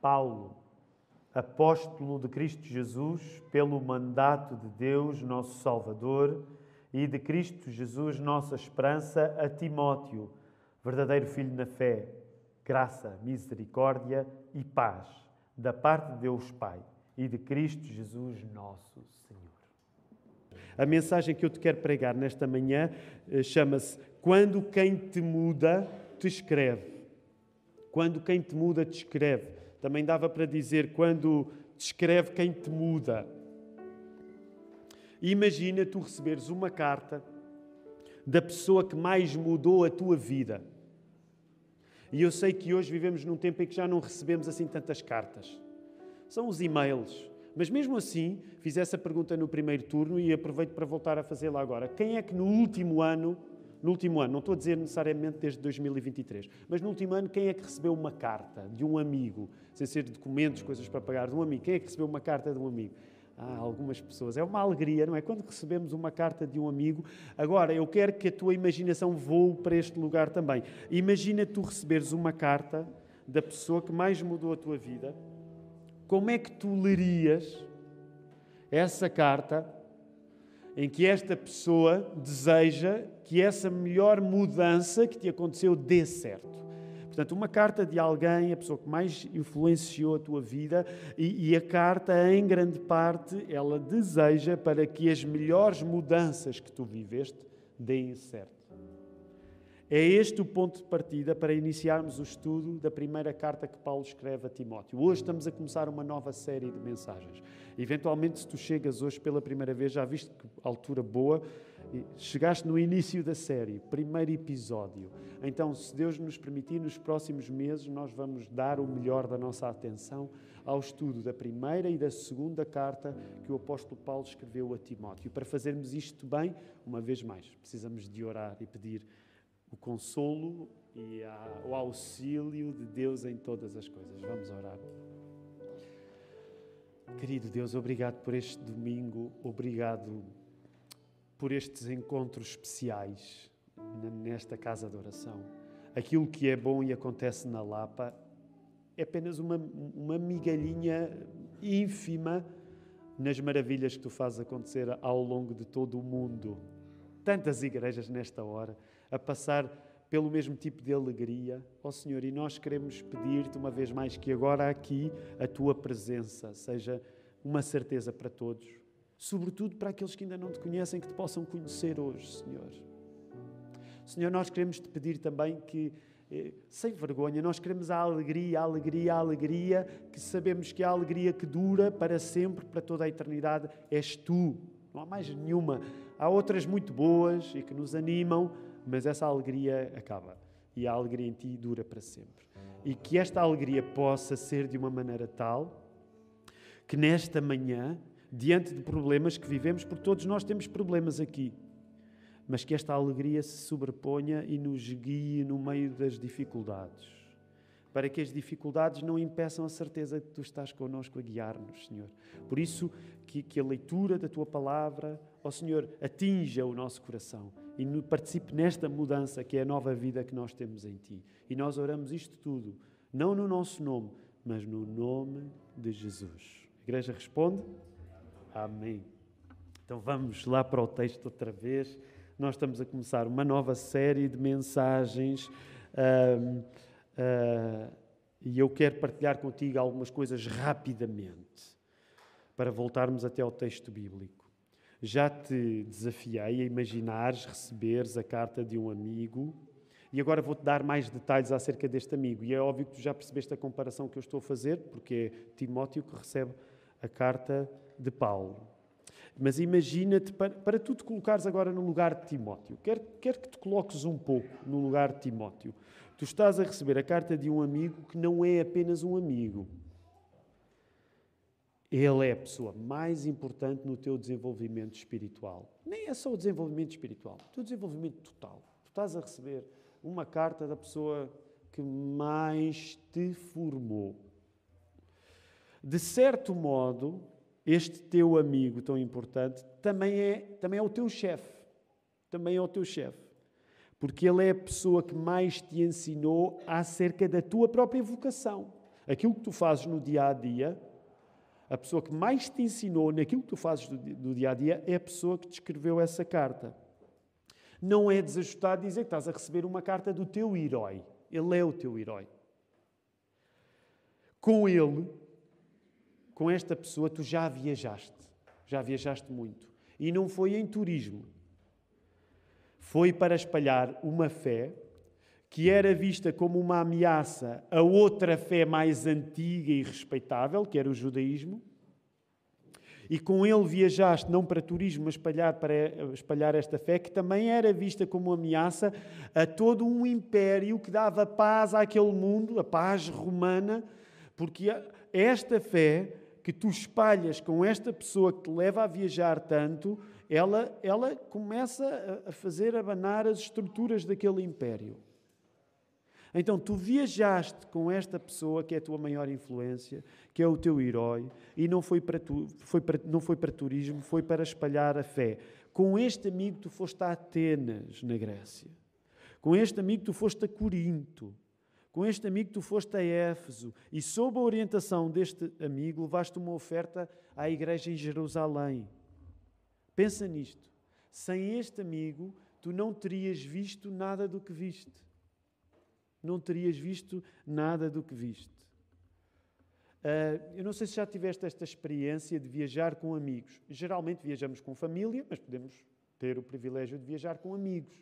Paulo, apóstolo de Cristo Jesus, pelo mandato de Deus, nosso Salvador, e de Cristo Jesus, nossa esperança, a Timóteo, verdadeiro filho na fé, graça, misericórdia e paz, da parte de Deus Pai e de Cristo Jesus, nosso Senhor. A mensagem que eu te quero pregar nesta manhã eh, chama-se Quando quem te muda te escreve. Quando quem te muda te escreve. Também dava para dizer quando te escreve quem te muda. Imagina tu receberes uma carta da pessoa que mais mudou a tua vida. E eu sei que hoje vivemos num tempo em que já não recebemos assim tantas cartas. São os e-mails. Mas mesmo assim, fiz essa pergunta no primeiro turno e aproveito para voltar a fazê-la agora. Quem é que no último ano, no último ano, não estou a dizer necessariamente desde 2023, mas no último ano, quem é que recebeu uma carta de um amigo, sem ser documentos, coisas para pagar, de um amigo? Quem é que recebeu uma carta de um amigo? Ah, algumas pessoas. É uma alegria, não é? Quando recebemos uma carta de um amigo. Agora, eu quero que a tua imaginação voe para este lugar também. Imagina tu receberes uma carta da pessoa que mais mudou a tua vida. Como é que tu lerias essa carta em que esta pessoa deseja que essa melhor mudança que te aconteceu dê certo? Portanto, uma carta de alguém, a pessoa que mais influenciou a tua vida, e, e, a carta, em grande parte, ela deseja para que as melhores mudanças que tu viveste deem certo. É este o ponto de partida para iniciarmos o estudo da primeira carta que Paulo escreve a Timóteo. Hoje estamos a começar uma nova série de mensagens. Eventualmente, se tu chegas hoje pela primeira vez, já viste que altura boa, chegaste no início da série, primeiro episódio. Então, se Deus nos permitir, nos próximos meses, nós vamos dar o melhor da nossa atenção ao estudo da primeira e da segunda carta que o apóstolo Paulo escreveu a Timóteo. Para fazermos isto bem, uma vez mais, precisamos de orar e pedir o consolo e a, o auxílio de Deus em todas as coisas. Vamos orar. Querido Deus, obrigado por este domingo, obrigado por estes encontros especiais nesta casa de oração. Aquilo que é bom e acontece na Lapa é apenas uma, uma migalhinha ínfima nas maravilhas que tu fazes acontecer ao longo de todo o mundo. Tantas igrejas nesta hora a passar pelo mesmo tipo de alegria, ó oh, Senhor, e nós queremos pedir-te uma vez mais que agora aqui a tua presença seja uma certeza para todos, sobretudo para aqueles que ainda não te conhecem, que te possam conhecer hoje, Senhor. Senhor, nós queremos te pedir também que, eh, sem vergonha, nós queremos a alegria, a alegria, a alegria, que sabemos que a alegria que dura para sempre, para toda a eternidade, és tu. Não há mais nenhuma. Há outras muito boas e que nos animam, mas essa alegria acaba e a alegria em ti dura para sempre. E que esta alegria possa ser de uma maneira tal que nesta manhã, diante de problemas que vivemos, porque todos nós temos problemas aqui, mas que esta alegria se sobreponha e nos guie no meio das dificuldades para que as dificuldades não impeçam a certeza de que tu estás connosco a guiar-nos, Senhor. Por isso, que, que, a leitura da tua palavra, ó Senhor, atinja o nosso coração e participe nesta mudança que é a nova vida que nós temos em ti. E nós oramos isto tudo, não no nosso nome, mas no nome de Jesus. A igreja responde? Amém. Então vamos lá para o texto outra vez. Nós estamos a começar uma nova série de mensagens. Uh, e eu quero partilhar contigo algumas coisas rapidamente, para voltarmos até ao texto bíblico. Já te desafiei a imaginares, receberes a carta de um amigo, e agora vou-te dar mais detalhes acerca deste amigo. E é óbvio que tu já percebeste a comparação que eu estou a fazer, porque é Timóteo que recebe a carta de Paulo. Mas imagina-te, para, para tu te colocares agora no lugar de Timóteo, quero, quero que te coloques um pouco no lugar de Timóteo. Tu estás a receber a carta de um amigo que não é apenas um amigo. Ele é a pessoa mais importante no teu desenvolvimento espiritual. Nem é só o desenvolvimento espiritual, o teu desenvolvimento total. Tu estás a receber uma carta da pessoa que mais te formou. De certo modo, este teu amigo tão importante também é, também é o teu chefe. Também é o teu chefe porque ele é a pessoa que mais te ensinou acerca da tua própria vocação. aquilo que tu fazes no dia a dia, a pessoa que mais te ensinou naquilo que tu fazes no dia a dia é a pessoa que te escreveu essa carta. Não é desajustado dizer que estás a receber uma carta do teu herói. Ele é o teu herói. Com ele, com esta pessoa, tu já viajaste. Já viajaste muito. E não foi em turismo. Foi para espalhar uma fé que era vista como uma ameaça a outra fé mais antiga e respeitável, que era o judaísmo, e com ele viajaste não para turismo, mas espalhar, para espalhar esta fé, que também era vista como ameaça a todo um império que dava paz àquele mundo, a paz romana, porque esta fé que tu espalhas com esta pessoa que te leva a viajar tanto, ela, ela começa a fazer abanar as estruturas daquele império. Então tu viajaste com esta pessoa que é a tua maior influência, que é o teu herói, e não foi para, tu, foi para, não foi para turismo, foi para espalhar a fé. Com este amigo tu foste a Atenas, na Grécia. Com este amigo tu foste a Corinto. Com este amigo tu foste a Éfeso. E sob a orientação deste amigo levaste uma oferta à igreja em Jerusalém. Pensa nisto. Sem este amigo tu não terias visto nada do que viste não terias visto nada do que viste. Uh, eu não sei se já tiveste esta experiência de viajar com amigos. Geralmente viajamos com família, mas podemos ter o privilégio de viajar com amigos.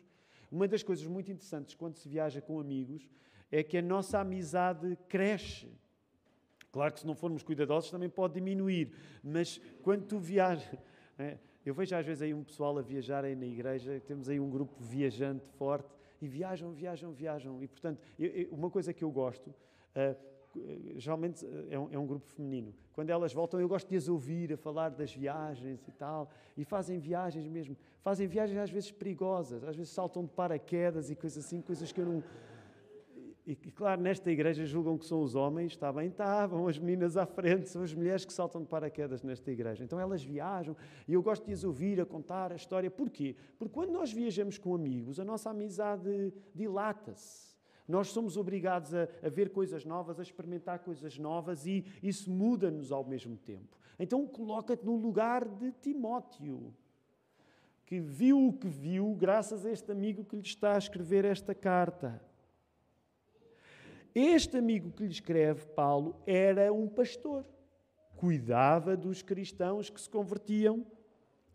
Uma das coisas muito interessantes quando se viaja com amigos é que a nossa amizade cresce. Claro que se não formos cuidadosos também pode diminuir, mas quando tu viajas. É, eu vejo às vezes aí um pessoal a viajar aí na igreja, temos aí um grupo viajante forte e viajam, viajam, viajam. E, portanto, eu, eu, uma coisa que eu gosto, uh, geralmente uh, é, um, é um, grupo feminino, quando elas voltam, eu gosto de as ouvir a falar das viagens e tal, e fazem viagens mesmo. Fazem viagens às vezes perigosas, às vezes saltam de paraquedas e coisas assim, coisas que eu não e, claro, nesta igreja julgam que são os homens, está bem, está, vão as meninas à frente, são as mulheres que saltam de paraquedas nesta igreja. Então elas viajam e eu gosto de as ouvir a contar a história. Porquê? Porque quando nós viajamos com amigos, a nossa amizade dilata-se. Nós somos obrigados a, a, ver coisas novas, a experimentar coisas novas e isso muda-nos ao mesmo tempo. Então coloca-te no lugar de Timóteo, que viu o que viu graças a este amigo que lhe está a escrever esta carta. Este amigo que lhe escreve, Paulo, era um pastor. Cuidava dos cristãos que se convertiam.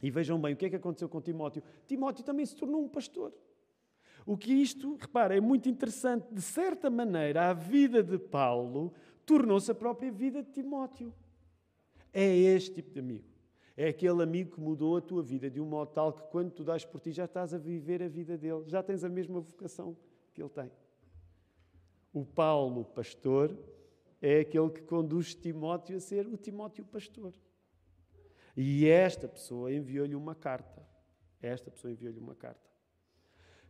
E vejam bem o que é que aconteceu com Timóteo. Timóteo também se tornou um pastor. O que isto, repara, é muito interessante. De certa maneira, a vida de Paulo tornou-se a própria vida de Timóteo. É este tipo de amigo. É aquele amigo que mudou a tua vida de um modo tal que quando tu dás por ti já estás a viver a vida dele, já tens a mesma vocação que ele tem. O Paulo, pastor, é aquele que conduz Timóteo a ser o Timóteo pastor. E esta pessoa enviou-lhe uma carta. Esta pessoa enviou-lhe uma carta.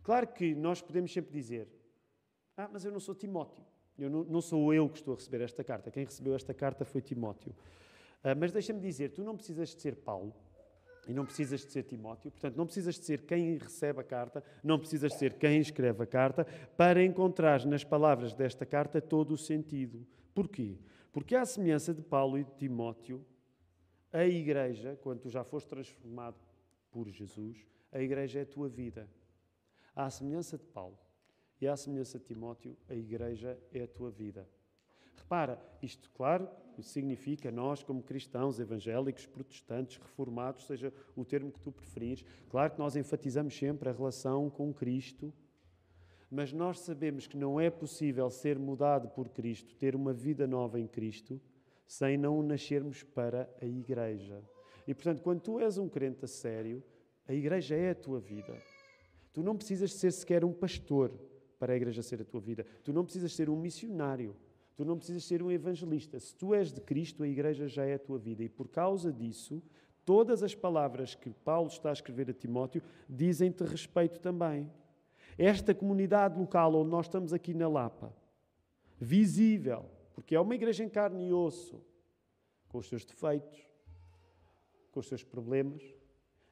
Claro que nós podemos sempre dizer: Ah, mas eu não sou Timóteo. Eu não, não sou eu que estou a receber esta carta. Quem recebeu esta carta foi Timóteo. Ah, mas deixa-me dizer: tu não precisas de ser Paulo e não precisas de ser Timóteo, portanto, não precisas de ser quem recebe a carta, não precisas de ser quem escreve a carta, para encontrar nas palavras desta carta todo o sentido. Porquê? Porque, à semelhança de Paulo e de Timóteo, a igreja, quando tu já foste transformado por Jesus, a igreja é a tua vida. À semelhança de Paulo e à semelhança de Timóteo, a igreja é a tua vida. Repara, isto, claro, significa nós, como cristãos, evangélicos, protestantes, reformados, seja o termo que tu preferires. Claro que nós enfatizamos sempre a relação com Cristo, mas nós sabemos que não é possível ser mudado por Cristo, ter uma vida nova em Cristo, sem não nascermos para a Igreja. E portanto, quando tu és um crente a sério, a Igreja é a tua vida. Tu não precisas ser sequer um pastor para a Igreja ser a tua vida. Tu não precisas ser um missionário Tu não precisas ser um evangelista. Se tu és de Cristo, a igreja já é a tua vida. E por causa disso, todas as palavras que Paulo está a escrever a Timóteo dizem-te respeito também. Esta comunidade local onde nós estamos aqui na Lapa, visível, porque é uma igreja em carne e osso, com os seus defeitos, com os seus problemas,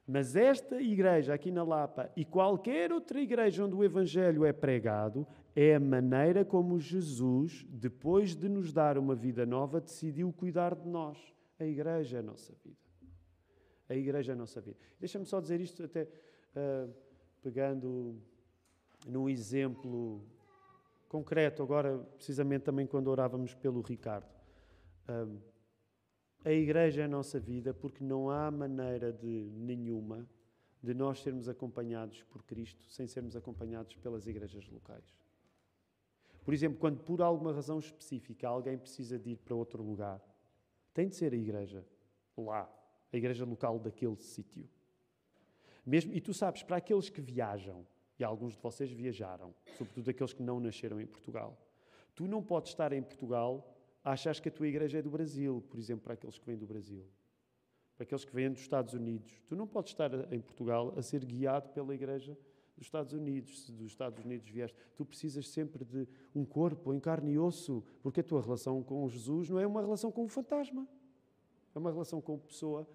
mas esta igreja aqui na Lapa e qualquer outra igreja onde o Evangelho é pregado é a maneira como Jesus, depois de nos dar uma vida nova, decidiu cuidar de nós. A igreja é a nossa vida. A igreja é a nossa vida. Deixa-me só dizer isto, até uh, pegando num exemplo concreto, agora, precisamente também quando orávamos pelo Ricardo. Uh, a igreja é a nossa vida porque não há maneira de nenhuma de nós sermos acompanhados por Cristo sem sermos acompanhados pelas igrejas locais. Por exemplo, quando por alguma razão específica alguém precisa de ir para outro lugar, tem de ser a igreja lá, a igreja local daquele sítio. Mesmo, e tu sabes, para aqueles que viajam, e alguns de vocês viajaram, sobretudo aqueles que não nasceram em Portugal, tu não podes estar em Portugal achas que a tua igreja é do Brasil, por exemplo, para aqueles que vêm do Brasil para aqueles que vêm dos Estados Unidos. Tu não podes estar em Portugal a ser guiado pela Igreja dos Estados Unidos. Se dos Estados Unidos vieste, tu precisas sempre de um corpo em carne e osso, porque a tua relação com Jesus não é uma relação com um fantasma, é uma relação com pessoa.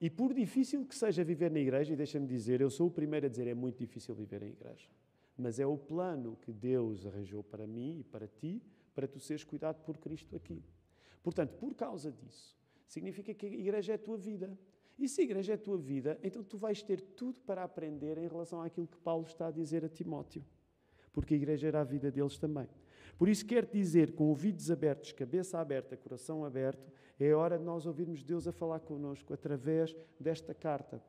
E por difícil que seja viver na igreja, e deixa-me dizer, eu sou o primeiro a dizer, é muito difícil viver em igreja. Mas é o plano que Deus arranjou para mim e para ti, para tu seres cuidado por Cristo aqui. Portanto, por causa disso, significa que a igreja é a tua vida. E se a igreja é a tua vida, então tu vais ter tudo para aprender em relação àquilo que Paulo está a dizer a Timóteo. Porque a igreja era a vida deles também. Por isso quero dizer, com ouvidos abertos, cabeça aberta, coração aberto, é hora de nós ouvirmos Deus a falar connosco através desta carta.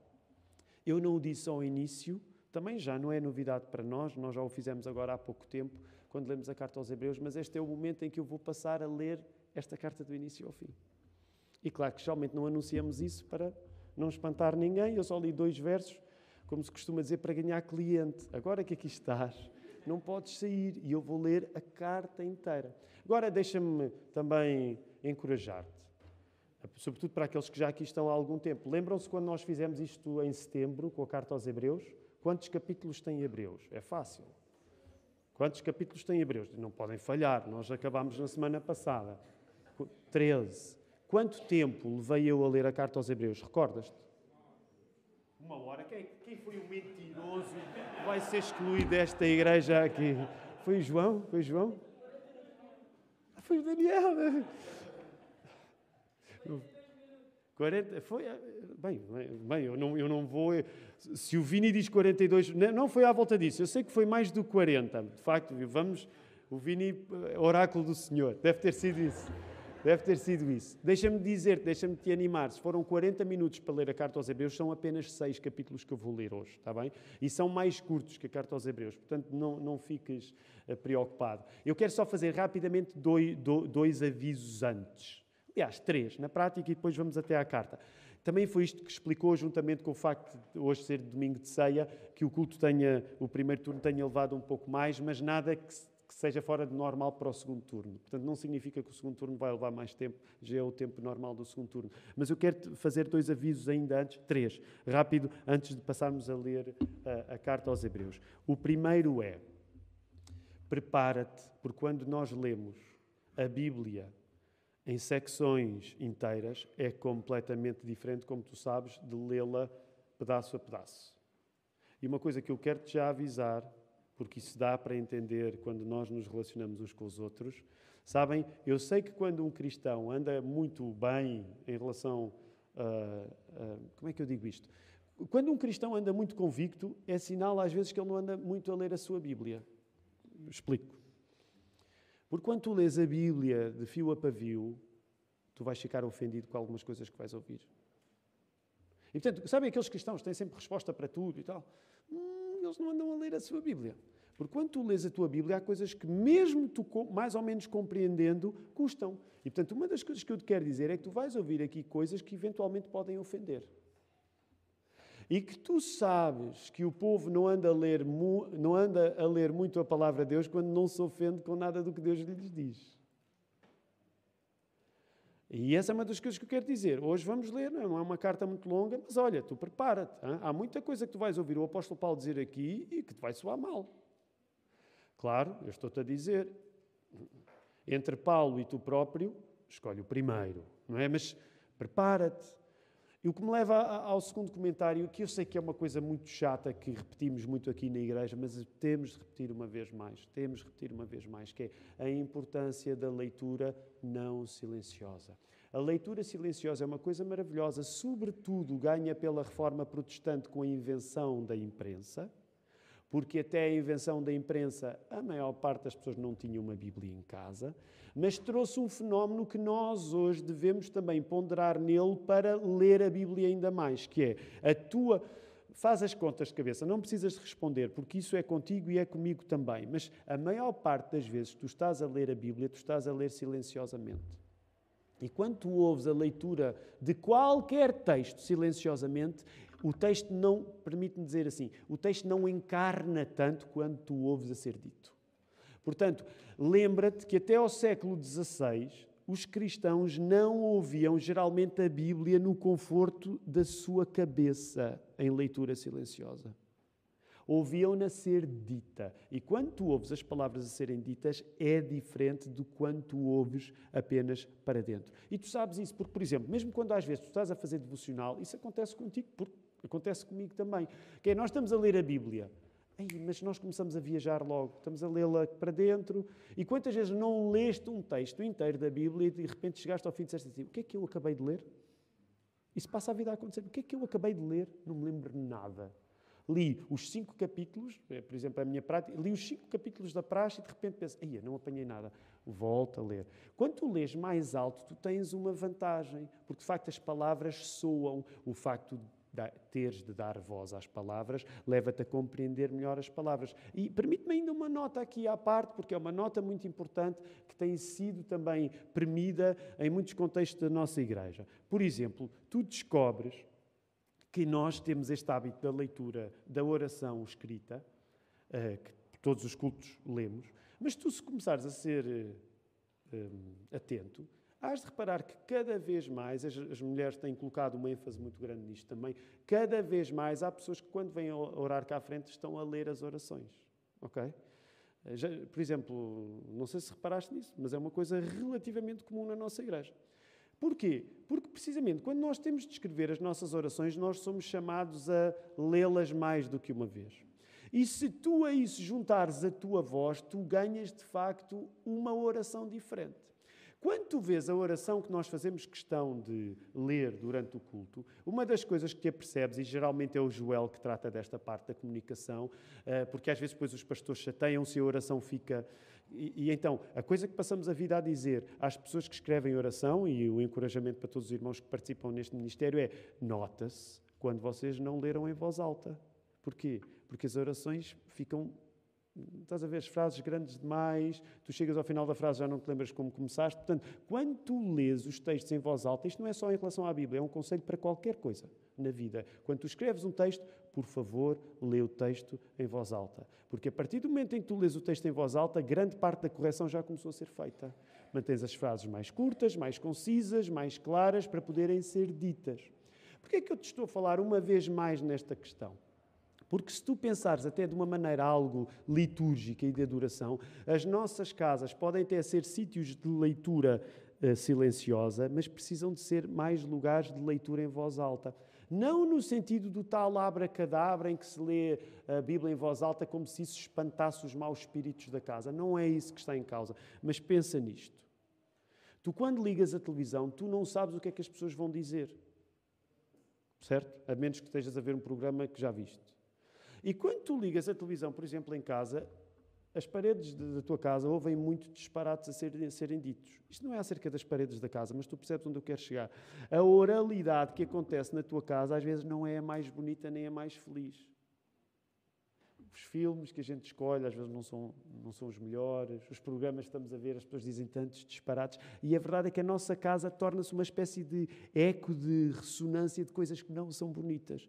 Eu não o disse ao início, também já não é novidade para nós, nós já o fizemos agora há pouco tempo, quando lemos a carta aos Hebreus, mas este é o momento em que eu vou passar a ler esta carta do início ao fim. E claro que geralmente não anunciamos isso para não espantar ninguém. Eu só li dois versos, como se costuma dizer, para ganhar cliente. Agora que aqui estás, não podes sair e eu vou ler a carta inteira. Agora deixa-me também encorajar-te, sobretudo para aqueles que já aqui estão há algum tempo. Lembram-se quando nós fizemos isto em setembro, com a carta aos Hebreus? Quantos capítulos tem Hebreus? É fácil. Quantos capítulos tem Hebreus? Não podem falhar, nós acabámos na semana passada. 13. Quanto tempo levei eu a ler a carta aos Hebreus? Recordas-te? Uma hora. Quem, quem foi o mentiroso vai ser excluído desta igreja aqui? Foi o João? Foi o João? Foi o Daniel. 40, foi, bem, bem eu, não, eu não vou. Se o Vini diz 42, não foi à volta disso, eu sei que foi mais do 40. De facto, vamos, o Vini, oráculo do Senhor, deve ter sido isso. Deve ter sido isso. Deixa-me dizer, deixa-me te animar. Se foram 40 minutos para ler a carta aos Hebreus, são apenas seis capítulos que eu vou ler hoje, está bem? E são mais curtos que a carta aos Hebreus, portanto não, não fiques uh, preocupado. Eu quero só fazer rapidamente dois, dois avisos antes. Aliás, três, na prática, e depois vamos até à carta. Também foi isto que explicou, juntamente com o facto de hoje ser domingo de ceia, que o culto tenha, o primeiro turno tenha levado um pouco mais, mas nada que que seja fora de normal para o segundo turno. Portanto, não significa que o segundo turno vai levar mais tempo, já é o tempo normal do segundo turno. Mas eu quero fazer dois avisos ainda antes, três, rápido, antes de passarmos a ler a, a carta aos Hebreus. O primeiro é: prepara-te, porque quando nós lemos a Bíblia em secções inteiras, é completamente diferente, como tu sabes, de lê-la pedaço a pedaço. E uma coisa que eu quero te já avisar porque isso dá para entender quando nós nos relacionamos uns com os outros. Sabem, eu sei que quando um cristão anda muito bem em relação. A, a, como é que eu digo isto? Quando um cristão anda muito convicto, é sinal às vezes que ele não anda muito a ler a sua Bíblia. Explico. Porque quando tu lês a Bíblia de fio a pavio, tu vais ficar ofendido com algumas coisas que vais ouvir. E portanto, sabem aqueles cristãos que têm sempre resposta para tudo e tal? Eles não andam a ler a sua Bíblia. Porque quando tu lês a tua Bíblia, há coisas que, mesmo tu mais ou menos compreendendo, custam. E, portanto, uma das coisas que eu te quero dizer é que tu vais ouvir aqui coisas que eventualmente podem ofender. E que tu sabes que o povo não anda a ler, não anda a ler muito a palavra de Deus quando não se ofende com nada do que Deus lhes diz. E essa é uma das coisas que eu quero dizer. Hoje vamos ler, não é uma carta muito longa, mas olha, tu prepara-te. Há muita coisa que tu vais ouvir o apóstolo Paulo dizer aqui e que te vai soar mal. Claro, eu estou-te a dizer, entre Paulo e tu próprio, escolhe o primeiro, não é? Mas prepara-te. E o que me leva ao segundo comentário, que eu sei que é uma coisa muito chata, que repetimos muito aqui na igreja, mas temos de repetir uma vez mais, temos de repetir uma vez mais, que é a importância da leitura não silenciosa. A leitura silenciosa é uma coisa maravilhosa, sobretudo ganha pela reforma protestante com a invenção da imprensa, porque até a invenção da imprensa a maior parte das pessoas não tinha uma Bíblia em casa, mas trouxe um fenómeno que nós hoje devemos também ponderar nele para ler a Bíblia ainda mais, que é a tua faz as contas de cabeça, não precisas responder, porque isso é contigo e é comigo também. Mas a maior parte das vezes tu estás a ler a Bíblia, tu estás a ler silenciosamente. E quando tu ouves a leitura de qualquer texto silenciosamente, o texto não, permite-me dizer assim, o texto não encarna tanto quando tu ouves a ser dito. Portanto, lembra-te que até ao século XVI os cristãos não ouviam geralmente a Bíblia no conforto da sua cabeça, em leitura silenciosa. Ouviam-na ser dita. E quando tu ouves as palavras a serem ditas, é diferente do quando tu ouves apenas para dentro. E tu sabes isso porque, por exemplo, mesmo quando às vezes tu estás a fazer devocional, isso acontece contigo, porque acontece comigo também. Que é, nós estamos a ler a Bíblia mas nós começamos a viajar logo, estamos a lê-la para dentro. E quantas vezes não leste um texto inteiro da Bíblia e de repente chegaste ao fim e disseste assim: O que é que eu acabei de ler? Isso passa a vida a acontecer. O que é que eu acabei de ler? Não me lembro nada. Li os cinco capítulos, eh, por exemplo, a minha prática, li os cinco capítulos da praxe e de repente penso: Ei, não apanhei nada. Volta a ler. Quando tu lês mais alto, tu tens uma vantagem, porque de facto as palavras soam. O facto teres de dar voz às palavras, leva-te a compreender melhor as palavras. E permite-me ainda uma nota aqui à parte, porque é uma nota muito importante que tem sido também premida em muitos contextos da nossa igreja. Por exemplo, tu descobres que nós temos este hábito da leitura, da oração escrita, eh, que todos os cultos lemos, mas tu, se começares a ser eh, atento, Hás de reparar que cada vez mais, as, as, mulheres têm colocado uma ênfase muito grande nisto também, cada vez mais há pessoas que quando vêm orar cá à frente estão a ler as orações. Ok? Já, por exemplo, não sei se reparaste nisso, mas é uma coisa relativamente comum na nossa igreja. Porquê? Porque precisamente quando nós temos de escrever as nossas orações, nós somos chamados a lê-las mais do que uma vez. E se tu a isso juntares a tua voz, tu ganhas de facto uma oração diferente. Quando tu vês a oração que nós fazemos questão de ler durante o culto, uma das coisas que te apercebes, e geralmente é o Joel que trata desta parte da comunicação, eh, porque às vezes depois os pastores chateiam-se e a oração fica. E, e, então, a coisa que passamos a vida a dizer às pessoas que escrevem oração, e o encorajamento para todos os irmãos que participam neste ministério é: nota-se quando vocês não leram em voz alta. Porquê? Porque as orações ficam Estás a ver as frases grandes demais, tu chegas ao final da frase já não te lembras como começaste. Portanto, quando tu lês os textos em voz alta, isto não é só em relação à Bíblia, é um conselho para qualquer coisa na vida. Quando tu escreves um texto, por favor, lê o texto em voz alta. Porque a partir do momento em que tu lês o texto em voz alta, grande parte da correção já começou a ser feita. Mantens as frases mais curtas, mais concisas, mais claras, para poderem ser ditas. Porquê é que eu te estou a falar uma vez mais nesta questão? Porque se tu pensares até de uma maneira algo litúrgica e de adoração, as nossas casas podem até ser sítios de leitura uh, silenciosa, mas precisam de ser mais lugares de leitura em voz alta. Não no sentido do tal abracadabra em que se lê a Bíblia em voz alta como se isso espantasse os maus espíritos da casa. Não é isso que está em causa. Mas pensa nisto. Tu, quando ligas a televisão, tu não sabes o que é que as pessoas vão dizer. Certo? A menos que estejas a ver um programa que já viste. E quando tu ligas a televisão, por exemplo, em casa, as paredes da tua casa ouvem muito disparates a serem, a serem, ditos. Isto não é acerca das paredes da casa, mas tu percebes onde eu quero chegar. A oralidade que acontece na tua casa às vezes não é a mais bonita nem a mais feliz. Os filmes que a gente escolhe às vezes não são, não são os melhores. Os programas que estamos a ver, as pessoas dizem tantos disparates. E a verdade é que a nossa casa torna-se uma espécie de eco de ressonância de coisas que não são bonitas.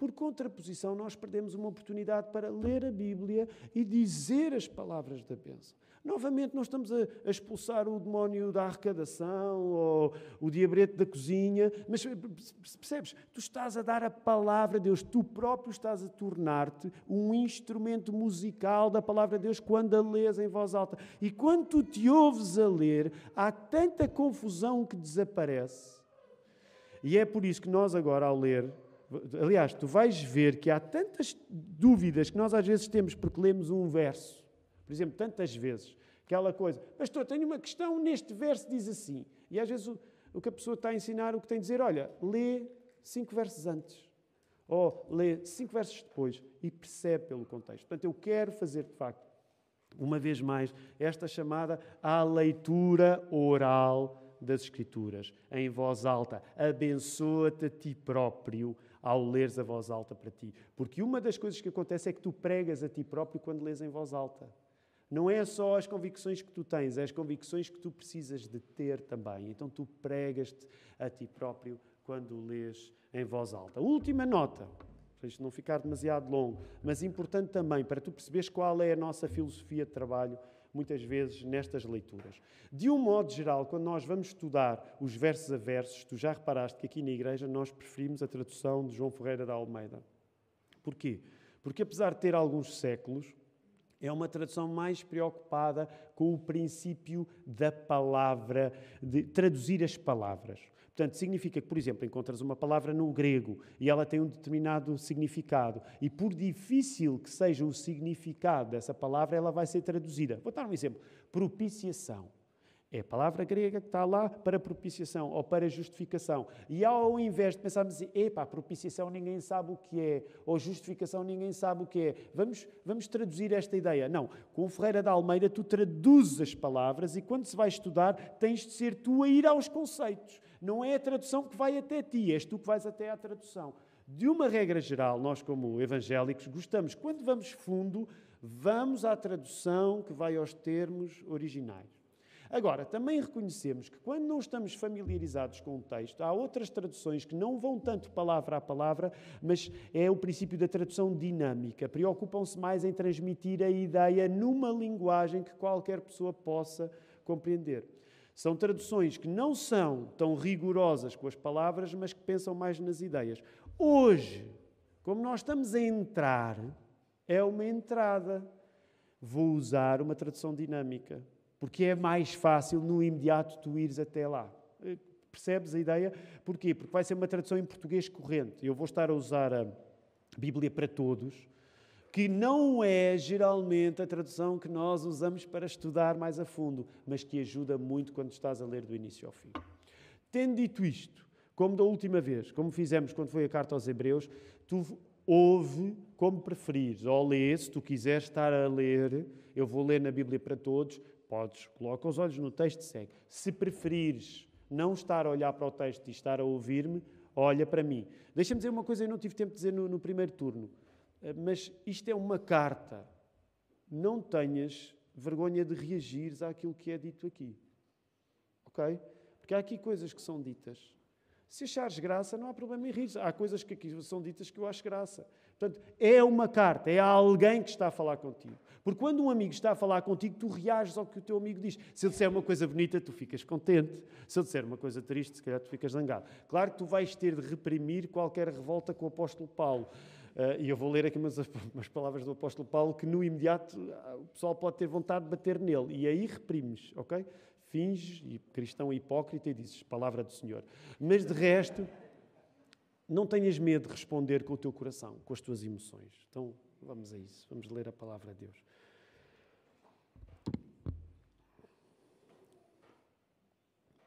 Por contraposição, nós perdemos uma oportunidade para ler a Bíblia e dizer as palavras da bênção. Novamente, não estamos a, expulsar o demónio da arrecadação ou o diabrete da cozinha, mas percebes? Tu estás a dar a palavra de Deus, tu próprio estás a tornar-te um instrumento musical da palavra de Deus quando a lês em voz alta. E quando tu te ouves a ler, há tanta confusão que desaparece E é por isso que nós agora, ao ler, aliás, tu vais ver que há tantas dúvidas que nós às vezes temos porque lemos um verso. Por exemplo, tantas vezes, aquela coisa, pastor, tenho uma questão neste verso, diz assim. E às vezes o, o que a pessoa está a ensinar, o que tem a dizer, olha, lê cinco versos antes. Ou lê cinco versos depois e percebe pelo contexto. Portanto, eu quero fazer, de facto, uma vez mais, esta chamada à leitura oral das Escrituras, em voz alta. Abençoa-te a ti próprio ao leres a voz alta para ti. Porque uma das coisas que acontece é que tu pregas a ti próprio quando lês em voz alta. Não é só as convicções que tu tens, é as convicções que tu precisas de ter também. Então tu pregas-te a ti próprio quando lês em voz alta. Última nota, para isto não ficar demasiado longo, mas importante também para tu perceberes qual é a nossa filosofia de trabalho muitas vezes nestas leituras. De um modo geral, quando nós vamos estudar os versos a versos, tu já reparaste que aqui na igreja nós preferimos a tradução de João Ferreira da Almeida. Porquê? Porque apesar de ter alguns séculos, é uma tradução mais preocupada com o princípio da palavra, de traduzir as palavras. Portanto, significa que, por exemplo, encontras uma palavra no grego e ela tem um determinado significado, e por difícil que seja o significado dessa palavra, ela vai ser traduzida. Vou dar um exemplo: propiciação. É a palavra grega que está lá para propiciação ou para justificação. E ao invés de pensarmos assim, epá, propiciação ninguém sabe o que é, ou justificação ninguém sabe o que é, vamos, vamos traduzir esta ideia. Não, com o Ferreira da Almeida tu traduzes as palavras e quando se vai estudar tens de ser tu a ir aos conceitos. Não é a tradução que vai até ti, és tu que vais até à tradução. De uma regra geral, nós como evangélicos gostamos, quando vamos fundo, vamos à tradução que vai aos termos originais. Agora, também reconhecemos que quando não estamos familiarizados com o texto, há outras traduções que não vão tanto palavra a palavra, mas é o princípio da tradução dinâmica. Preocupam-se mais em transmitir a ideia numa linguagem que qualquer pessoa possa compreender. São traduções que não são tão rigorosas com as palavras, mas que pensam mais nas ideias. Hoje, como nós estamos a entrar, é uma entrada. Vou usar uma tradução dinâmica porque é mais fácil no imediato tu ires até lá. Eh, percebes a ideia? Porquê? Porque vai ser uma tradução em português corrente. Eu vou estar a usar a Bíblia para todos, que não é geralmente a tradução que nós usamos para estudar mais a fundo, mas que ajuda muito quando estás a ler do início ao fim. Tendo dito isto, como da última vez, como fizemos quando foi a carta aos Hebreus, tu ouve como preferires, ou lê, se tu quiseres estar a ler, eu vou ler na Bíblia para todos, Podes, coloca os olhos no texto e segue. Se preferires não estar a olhar para o texto e estar a ouvir-me, olha para mim. Deixa-me dizer uma coisa, eu não tive tempo de dizer no, no primeiro turno, eh, mas isto é uma carta. Não tenhas vergonha de reagires àquilo que é dito aqui. Ok? Porque há aqui coisas que são ditas. Se achares graça, não há problema em rir. Há coisas que aqui são ditas que eu acho graça. Portanto, é uma carta, é alguém que está a falar contigo. Porque quando um amigo está a falar contigo, tu reages ao que o teu amigo diz. Se ele disser uma coisa bonita, tu ficas contente. Se ele disser uma coisa triste, se calhar tu ficas zangado. Claro que tu vais ter de reprimir qualquer revolta com o apóstolo Paulo. Uh, e eu vou ler aqui umas, umas, palavras do apóstolo Paulo que no imediato ah, o pessoal pode ter vontade de bater nele. E aí reprimes, ok? Finges, e cristão hipócrita, e dizes, palavra do Senhor. Mas de resto, não tenhas medo de responder com o teu coração, com as tuas emoções. Então, vamos a isso. Vamos ler a palavra de Deus.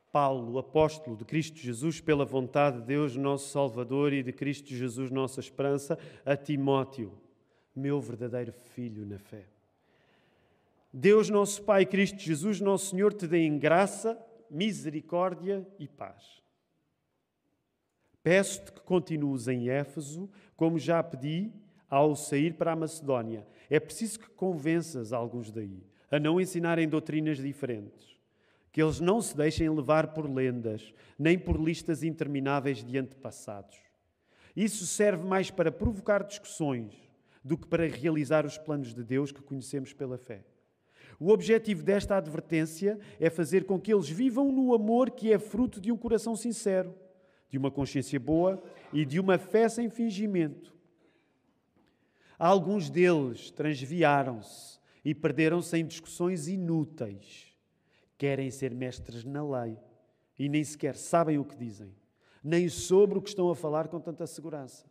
Paulo, apóstolo de Cristo Jesus, pela vontade de Deus, nosso Salvador, e de Cristo Jesus, nossa esperança, a Timóteo, meu verdadeiro filho na fé. Deus, nosso Pai, Cristo Jesus, nosso Senhor, te dê em graça, misericórdia e paz. Peço-te que continues em Éfeso, como já pedi ao sair para a Macedónia. É preciso que convenças alguns daí a não ensinarem doutrinas diferentes que eles não se deixem levar por lendas, nem por listas intermináveis de antepassados. Isso serve mais para provocar discussões do que para realizar os planos de Deus que conhecemos pela fé. O objetivo desta advertência é fazer com que eles vivam no amor que é fruto de um coração sincero, de uma consciência boa e de uma fé sem fingimento. Alguns deles transviaram-se e perderam-se em discussões inúteis querem ser mestres na lei e nem sequer sabem o que dizem. nem sobre o que estão a falar com tanta segurança.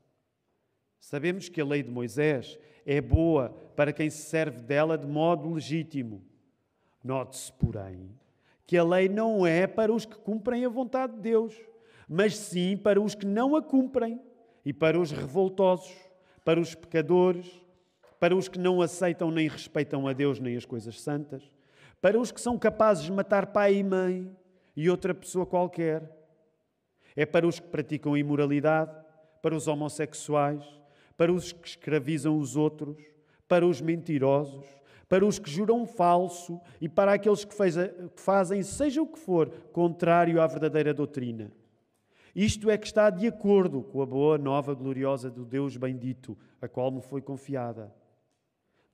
Sabemos que a lei de Moisés é boa para quem se serve dela de modo legítimo. Note-se, porém, que a lei não é para os que cumprem a vontade de Deus, mas sim para os que não a cumprem e para os revoltosos, para os pecadores, para os que não aceitam nem respeitam a Deus nem as coisas santas, para os que são capazes de matar pai e mãe e outra pessoa qualquer. É para os que praticam imoralidade, para os homossexuais, para os que escravizam os outros, para os mentirosos, para os que juram falso e para aqueles que fazem, seja o que for, contrário à verdadeira doutrina. Isto é que está de acordo com a boa nova gloriosa do Deus bendito, a qual me foi confiada.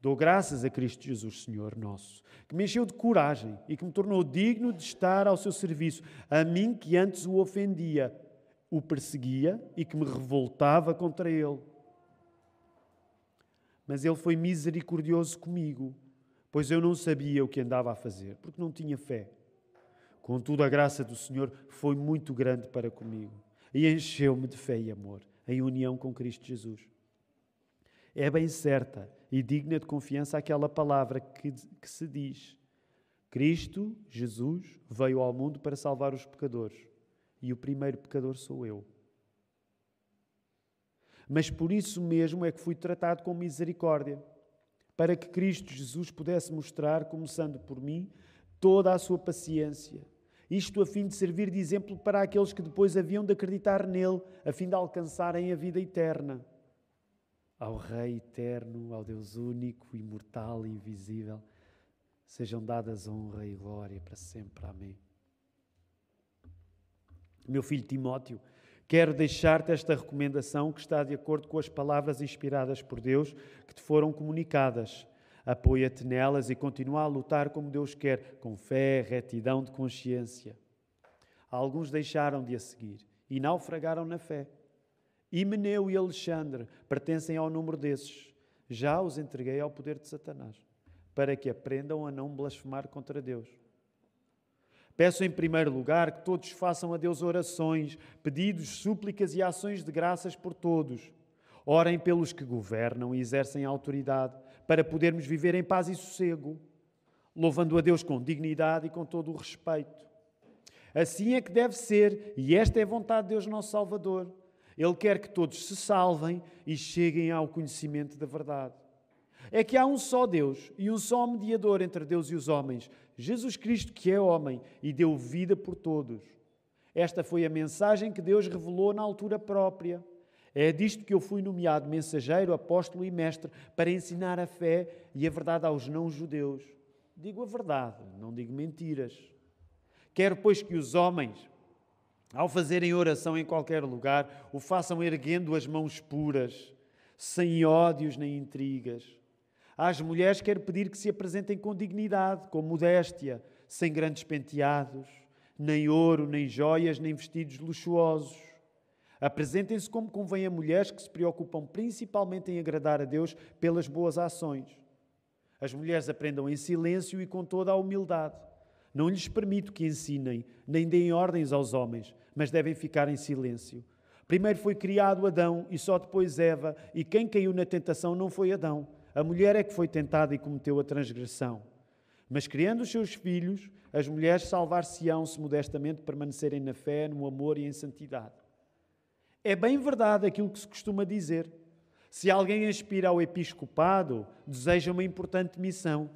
Dou graças a Cristo Jesus, Senhor nosso, que me encheu de coragem e que me tornou digno de estar ao seu serviço, a mim que antes o ofendia, o perseguia e que me revoltava contra ele. Mas ele foi misericordioso comigo pois eu não sabia o que andava a fazer, porque não tinha fé. Contudo, a graça do Senhor foi muito grande para comigo e encheu-me de fé e amor, em união com Cristo Jesus. É bem certa e digna de confiança aquela palavra que, que se diz: Cristo, Jesus, veio ao mundo para salvar os pecadores, e o primeiro pecador sou eu. Mas por isso mesmo é que fui tratado com misericórdia para que Cristo Jesus pudesse mostrar, começando por mim, toda a sua paciência. Isto a fim de servir de exemplo para aqueles que depois haviam de acreditar nele, a fim de alcançarem a vida eterna. Ao Rei eterno, ao Deus único, imortal e invisível, sejam dadas honra e glória para sempre. Amém. Meu filho Timóteo, Quero deixar-te esta recomendação que está de acordo com as palavras inspiradas por Deus que te foram comunicadas. Apoia-te nelas e continua a lutar como Deus quer, com fé, retidão de consciência. Alguns deixaram de a seguir e naufragaram na fé. Himeneu e Alexandre pertencem ao número desses. Já os entreguei ao poder de Satanás, para que aprendam a não blasfemar contra Deus. Peço em primeiro lugar que todos façam a Deus orações, pedidos, súplicas e ações de graças por todos. Orem pelos que governam e exercem autoridade, para podermos viver em paz e sossego, louvando a Deus com dignidade e com todo o respeito. Assim é que deve ser, e esta é a vontade de Deus, nosso Salvador. Ele quer que todos se salvem e cheguem ao conhecimento da verdade. É que há um só Deus e um só mediador entre Deus e os homens, Jesus Cristo, que é homem e deu vida por todos. Esta foi a mensagem que Deus revelou na altura própria. É disto que eu fui nomeado mensageiro, apóstolo e mestre para ensinar a fé e a verdade aos não-judeus. Digo a verdade, não digo mentiras. Quero, pois, que os homens, ao fazerem oração em qualquer lugar, o façam erguendo as mãos puras, sem ódios nem intrigas às mulheres quero pedir que se apresentem com dignidade, com modéstia, sem grandes penteados, nem ouro, nem joias, nem vestidos luxuosos. Apresentem-se como convém a mulheres que se preocupam principalmente em agradar a Deus pelas boas ações. As mulheres aprendam em silêncio e com toda a humildade. Não lhes permito que ensinem, nem deem ordens aos homens, mas devem ficar em silêncio. Primeiro foi criado Adão e só depois Eva, e quem caiu na tentação não foi Adão, a mulher é que foi tentada e cometeu a transgressão. Mas criando os seus filhos, as mulheres salvar-se-ão se modestamente permanecerem na fé, no amor e em santidade. É bem verdade aquilo que se costuma dizer. Se alguém aspira ao episcopado, deseja uma importante missão.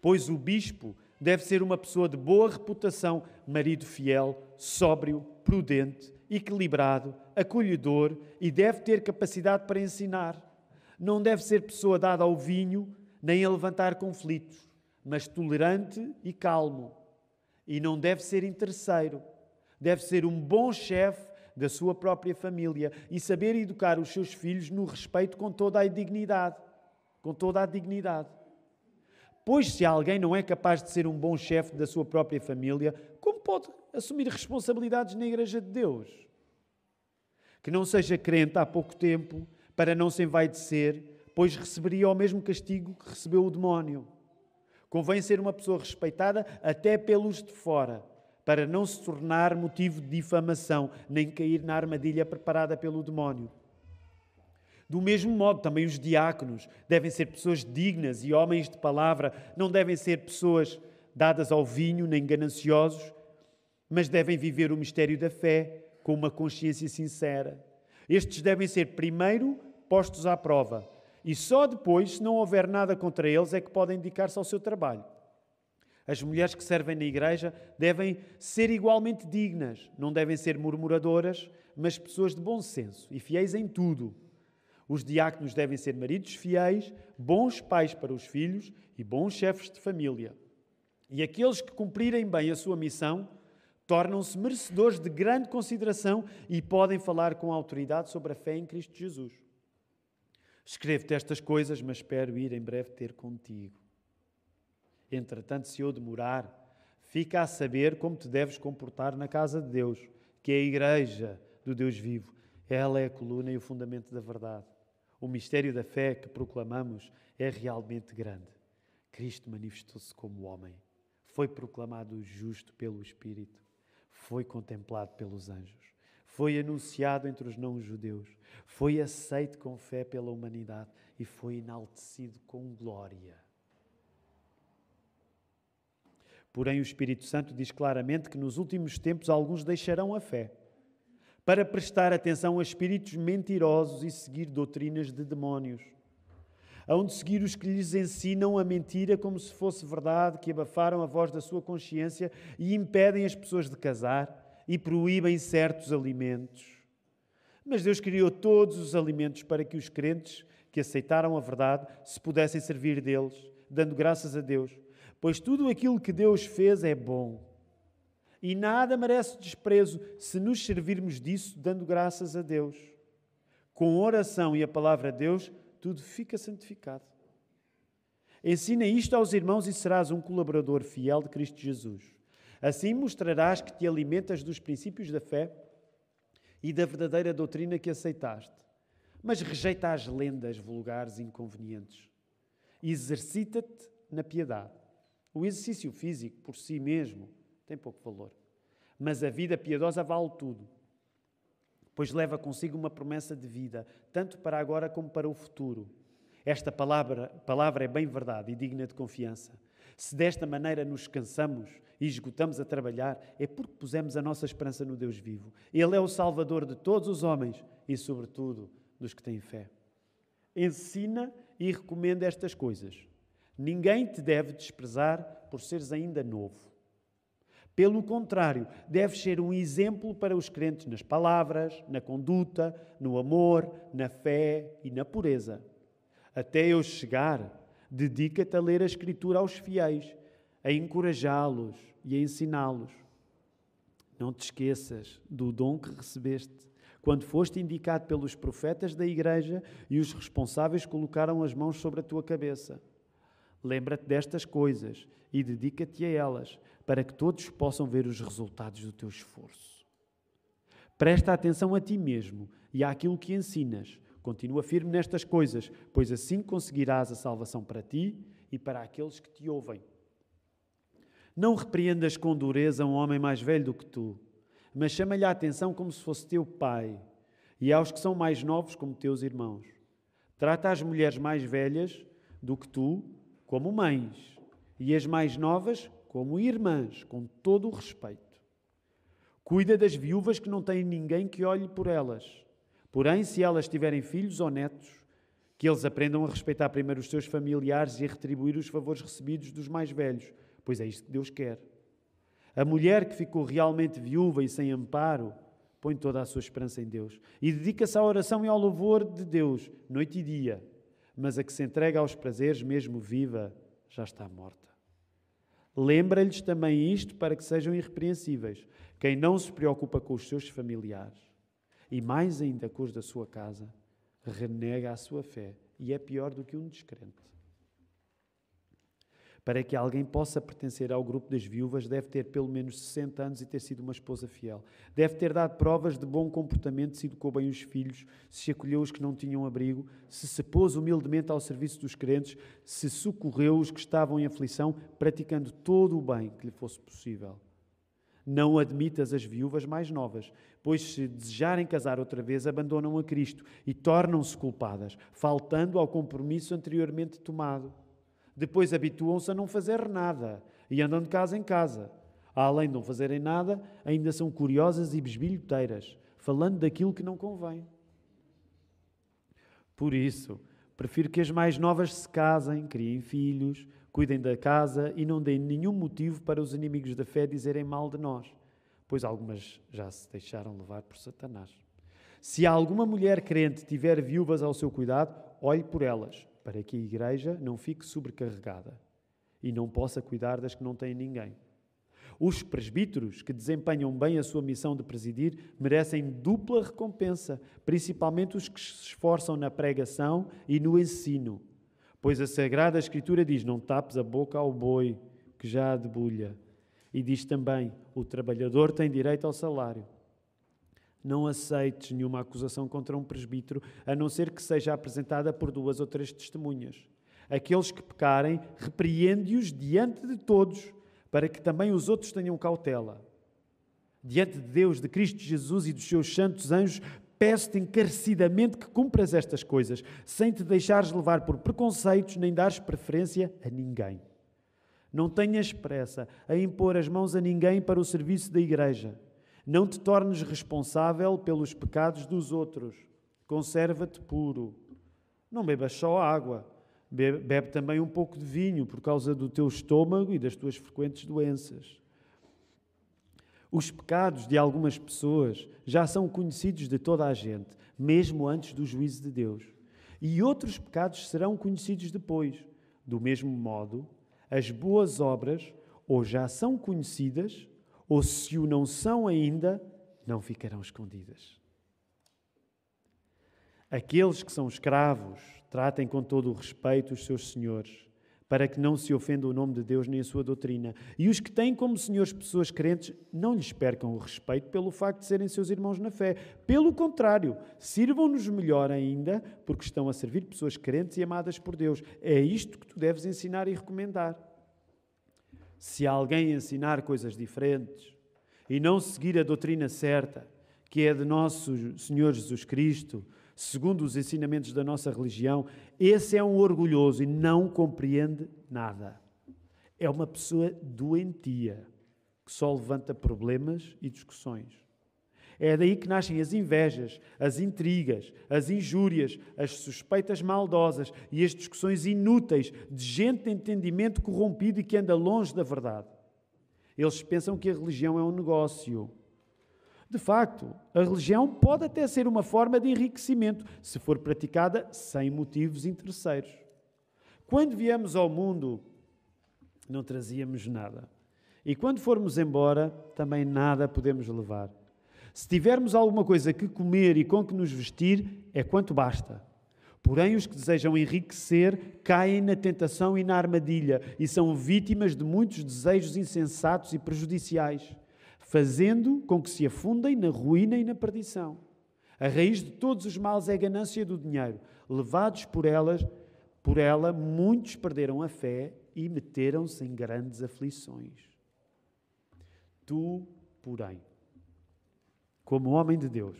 Pois o bispo deve ser uma pessoa de boa reputação, marido fiel, sóbrio, prudente, equilibrado, acolhedor e deve ter capacidade para ensinar não deve ser pessoa dada ao vinho, nem a levantar conflitos, mas tolerante e calmo. E não deve ser interesseiro. Deve ser um bom chefe da sua própria família e saber educar os seus filhos no respeito com toda a dignidade. Com toda a dignidade. Pois se alguém não é capaz de ser um bom chefe da sua própria família, como pode assumir responsabilidades na Igreja de Deus? Que não seja crente há pouco tempo, para não se envaidecer, pois receberia o mesmo castigo que recebeu o demónio. Convém ser uma pessoa respeitada até pelos de fora, para não se tornar motivo de difamação, nem cair na armadilha preparada pelo demónio. Do mesmo modo, também os diáconos devem ser pessoas dignas e homens de palavra, não devem ser pessoas dadas ao vinho nem gananciosos, mas devem viver o mistério da fé com uma consciência sincera. Estes devem ser primeiro postos à prova e só depois, se não houver nada contra eles, é que podem dedicar-se ao seu trabalho. As mulheres que servem na igreja devem ser igualmente dignas, não devem ser murmuradoras, mas pessoas de bom senso e fiéis em tudo. Os diáconos devem ser maridos fiéis, bons pais para os filhos e bons chefes de família. E aqueles que cumprirem bem a sua missão tornam-se merecedores de grande consideração e podem falar com autoridade sobre a fé em Cristo Jesus. Escrevo-te estas coisas, mas espero ir em breve ter contigo. Entretanto, se eu demorar, fica a saber como te deves comportar na casa de Deus, que é a igreja do Deus vivo. Ela é a coluna e o fundamento da verdade. O mistério da fé que proclamamos é realmente grande. Cristo manifestou-se como homem, foi proclamado justo pelo Espírito, foi contemplado pelos anjos, foi anunciado entre os não-judeus, foi aceito com fé pela humanidade e foi enaltecido com glória. Porém, o Espírito Santo diz claramente que nos últimos tempos alguns deixarão a fé para prestar atenção a espíritos mentirosos e seguir doutrinas de demónios. Hão de seguir os que lhes ensinam a mentira como se fosse verdade, que abafaram a voz da sua consciência e impedem as pessoas de casar e proíbem certos alimentos. Mas Deus criou todos os alimentos para que os crentes que aceitaram a verdade se pudessem servir deles, dando graças a Deus pois tudo aquilo que Deus fez é bom. E nada merece desprezo se nos servirmos disso dando graças a Deus. Com oração e a palavra de Deus, tudo fica santificado. Ensina isto aos irmãos e serás um colaborador fiel de Cristo Jesus. Assim mostrarás que te alimentas dos princípios da fé e da verdadeira doutrina que aceitaste. Mas rejeita as lendas vulgares e inconvenientes. Exercita-te na piedade o exercício físico, por si mesmo, tem pouco valor. Mas a vida piedosa vale tudo, pois leva consigo uma promessa de vida, tanto para agora como para o futuro. Esta palavra, palavra é bem verdade e digna de confiança. Se desta maneira nos cansamos e esgotamos a trabalhar, é porque pusemos a nossa esperança no Deus vivo. Ele é o Salvador de todos os homens e, sobretudo, dos que têm fé. Ensina e recomenda estas coisas Ninguém te deve desprezar por seres ainda novo. Pelo contrário, deves ser um exemplo para os crentes nas palavras, na conduta, no amor, na fé e na pureza. Até eu chegar, dedica-te a ler a Escritura aos fiéis, a encorajá-los e a ensiná-los. Não te esqueças do dom que recebeste quando foste indicado pelos profetas da igreja e os responsáveis colocaram as mãos sobre a tua cabeça. Lembra-te destas coisas e dedica-te a elas, para que todos possam ver os resultados do teu esforço. Presta atenção a ti mesmo e àquilo que ensinas. Continua firme nestas coisas, pois assim conseguirás a salvação para ti e para aqueles que te ouvem. Não repreendas com dureza um homem mais velho do que tu, mas chama-lhe a atenção como se fosse teu pai, e aos que são mais novos como teus irmãos. Trata as mulheres mais velhas do que tu como mães, e as mais novas como irmãs, com todo o respeito. Cuida das viúvas que não têm ninguém que olhe por elas. Porém, se elas tiverem filhos ou netos, que eles aprendam a respeitar primeiro os seus familiares e a retribuir os favores recebidos dos mais velhos, pois é isto que Deus quer. A mulher que ficou realmente viúva e sem amparo põe toda a sua esperança em Deus e dedica-se à oração e ao louvor de Deus, noite e dia mas a que se entrega aos prazeres, mesmo viva, já está morta. Lembra-lhes também isto para que sejam irrepreensíveis. Quem não se preocupa com os seus familiares, e mais ainda com os da sua casa, renega a sua fé e é pior do que um descrente. Para que alguém possa pertencer ao grupo das viúvas, deve ter pelo menos 60 anos e ter sido uma esposa fiel. Deve ter dado provas de bom comportamento, se educou bem os filhos, se acolheu os que não tinham abrigo, se se pôs humildemente ao serviço dos crentes, se socorreu os que estavam em aflição, praticando todo o bem que lhe fosse possível. Não admitas as viúvas mais novas, pois se desejarem casar outra vez, abandonam a Cristo e tornam-se culpadas, faltando ao compromisso anteriormente tomado. Depois habituam-se a não fazer nada e andam de casa em casa. Além de não fazerem nada, ainda são curiosas e besbilhoteiras, falando daquilo que não convém. Por isso, prefiro que as mais novas se casem, criem filhos, cuidem da casa e não deem nenhum motivo para os inimigos da fé dizerem mal de nós, pois algumas já se deixaram levar por Satanás. Se alguma mulher crente tiver viúvas ao seu cuidado, olhe por elas, para que a igreja não fique sobrecarregada e não possa cuidar das que não têm ninguém. Os presbíteros que desempenham bem a sua missão de presidir merecem dupla recompensa, principalmente os que se esforçam na pregação e no ensino. Pois a Sagrada Escritura diz: Não tapes a boca ao boi, que já debulha. E diz também: O trabalhador tem direito ao salário. Não aceites nenhuma acusação contra um presbítero, a não ser que seja apresentada por duas ou três testemunhas. Aqueles que pecarem, repreende-os diante de todos, para que também os outros tenham cautela. Diante de Deus, de Cristo Jesus e dos seus santos anjos, peço-te encarecidamente que cumpras estas coisas, sem te deixares levar por preconceitos nem dares preferência a ninguém. Não tenhas pressa a impor as mãos a ninguém para o serviço da igreja. Não te tornes responsável pelos pecados dos outros. Conserva-te puro. Não bebas só água. Bebe, bebe também um pouco de vinho por causa do teu estômago e das tuas frequentes doenças. Os pecados de algumas pessoas já são conhecidos de toda a gente, mesmo antes do juízo de Deus. E outros pecados serão conhecidos depois. Do mesmo modo, as boas obras ou já são conhecidas, ou se o não são ainda, não ficarão escondidas. Aqueles que são escravos, tratem com todo o respeito os seus senhores para que não se ofenda o nome de Deus nem a sua doutrina. E os que têm como senhores pessoas crentes, não lhes percam o respeito pelo facto de serem seus irmãos na fé. Pelo contrário, sirvam-nos melhor ainda, porque estão a servir pessoas crentes e amadas por Deus. É isto que tu deves ensinar e recomendar. Se alguém ensinar coisas diferentes e não seguir a doutrina certa, que é de nosso Senhor Jesus Cristo, segundo os ensinamentos da nossa religião, esse é um orgulhoso e não compreende nada. É uma pessoa doentia, que só levanta problemas e discussões. É daí que nascem as invejas, as intrigas, as injúrias, as suspeitas maldosas e as discussões inúteis de gente de entendimento corrompido e que anda longe da verdade. Eles pensam que a religião é um negócio de facto, a religião pode até ser uma forma de enriquecimento, se for praticada sem motivos interesseiros. Quando viemos ao mundo, não trazíamos nada. E quando formos embora, também nada podemos levar. Se tivermos alguma coisa que comer e com que nos vestir, é quanto basta. Porém, os que desejam enriquecer caem na tentação e na armadilha e são vítimas de muitos desejos insensatos e prejudiciais fazendo com que se afundem na ruína e na perdição. A raiz de todos os males é a ganância do dinheiro. Levados por elas, por ela, muitos perderam a fé e meteram-se em grandes aflições. Tu, porém, como homem de Deus,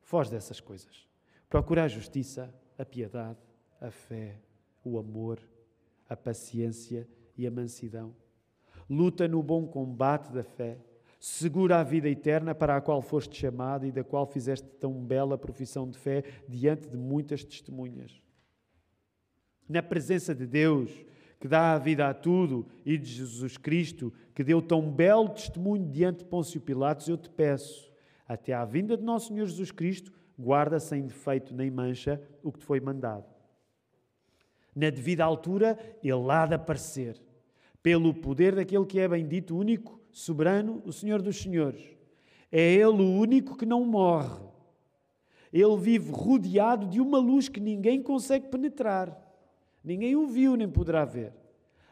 foge dessas coisas. Procura a justiça, a piedade, a fé, o amor, a paciência e a mansidão. Luta no bom combate da fé segura a vida eterna para a qual foste chamado e da qual fizeste tão bela profissão de fé diante de muitas testemunhas. Na presença de Deus, que dá a vida a tudo, e de Jesus Cristo, que deu tão belo testemunho diante de Pôncio Pilatos, eu te peço, até à vinda de nosso Senhor Jesus Cristo, guarda sem defeito nem mancha o que te foi mandado. Na devida altura, ele há de aparecer, pelo poder daquele que é bendito, único soberano, o Senhor dos Senhores. É Ele o único que não morre. Ele vive rodeado de uma luz que ninguém consegue penetrar. Ninguém o viu nem poderá ver.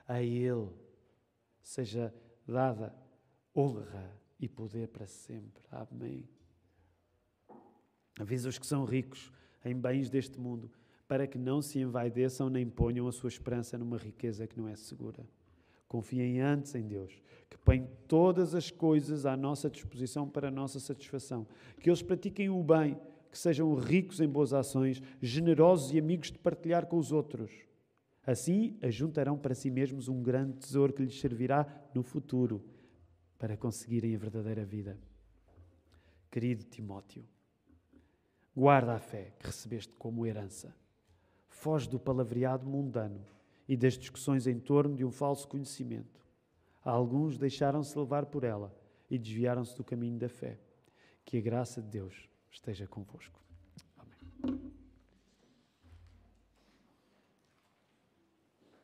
A Ele seja dada honra e poder para sempre. Amém. Avisa os que são ricos em bens deste mundo, para que não se envaideçam nem ponham a sua esperança numa riqueza que não é segura Confiem antes em Deus, que põe todas as coisas à nossa disposição para a nossa satisfação. Que eles pratiquem o bem, que sejam ricos em boas ações, generosos e amigos de partilhar com os outros. Assim, ajuntarão para si mesmos um grande tesouro que lhes servirá no futuro para conseguirem a verdadeira vida. Querido Timóteo, guarda a fé que recebeste como herança. Foge do palavreado mundano e das discussões em torno de um falso conhecimento. Alguns deixaram-se levar por ela e desviaram-se do caminho da fé. Que a graça de Deus esteja convosco.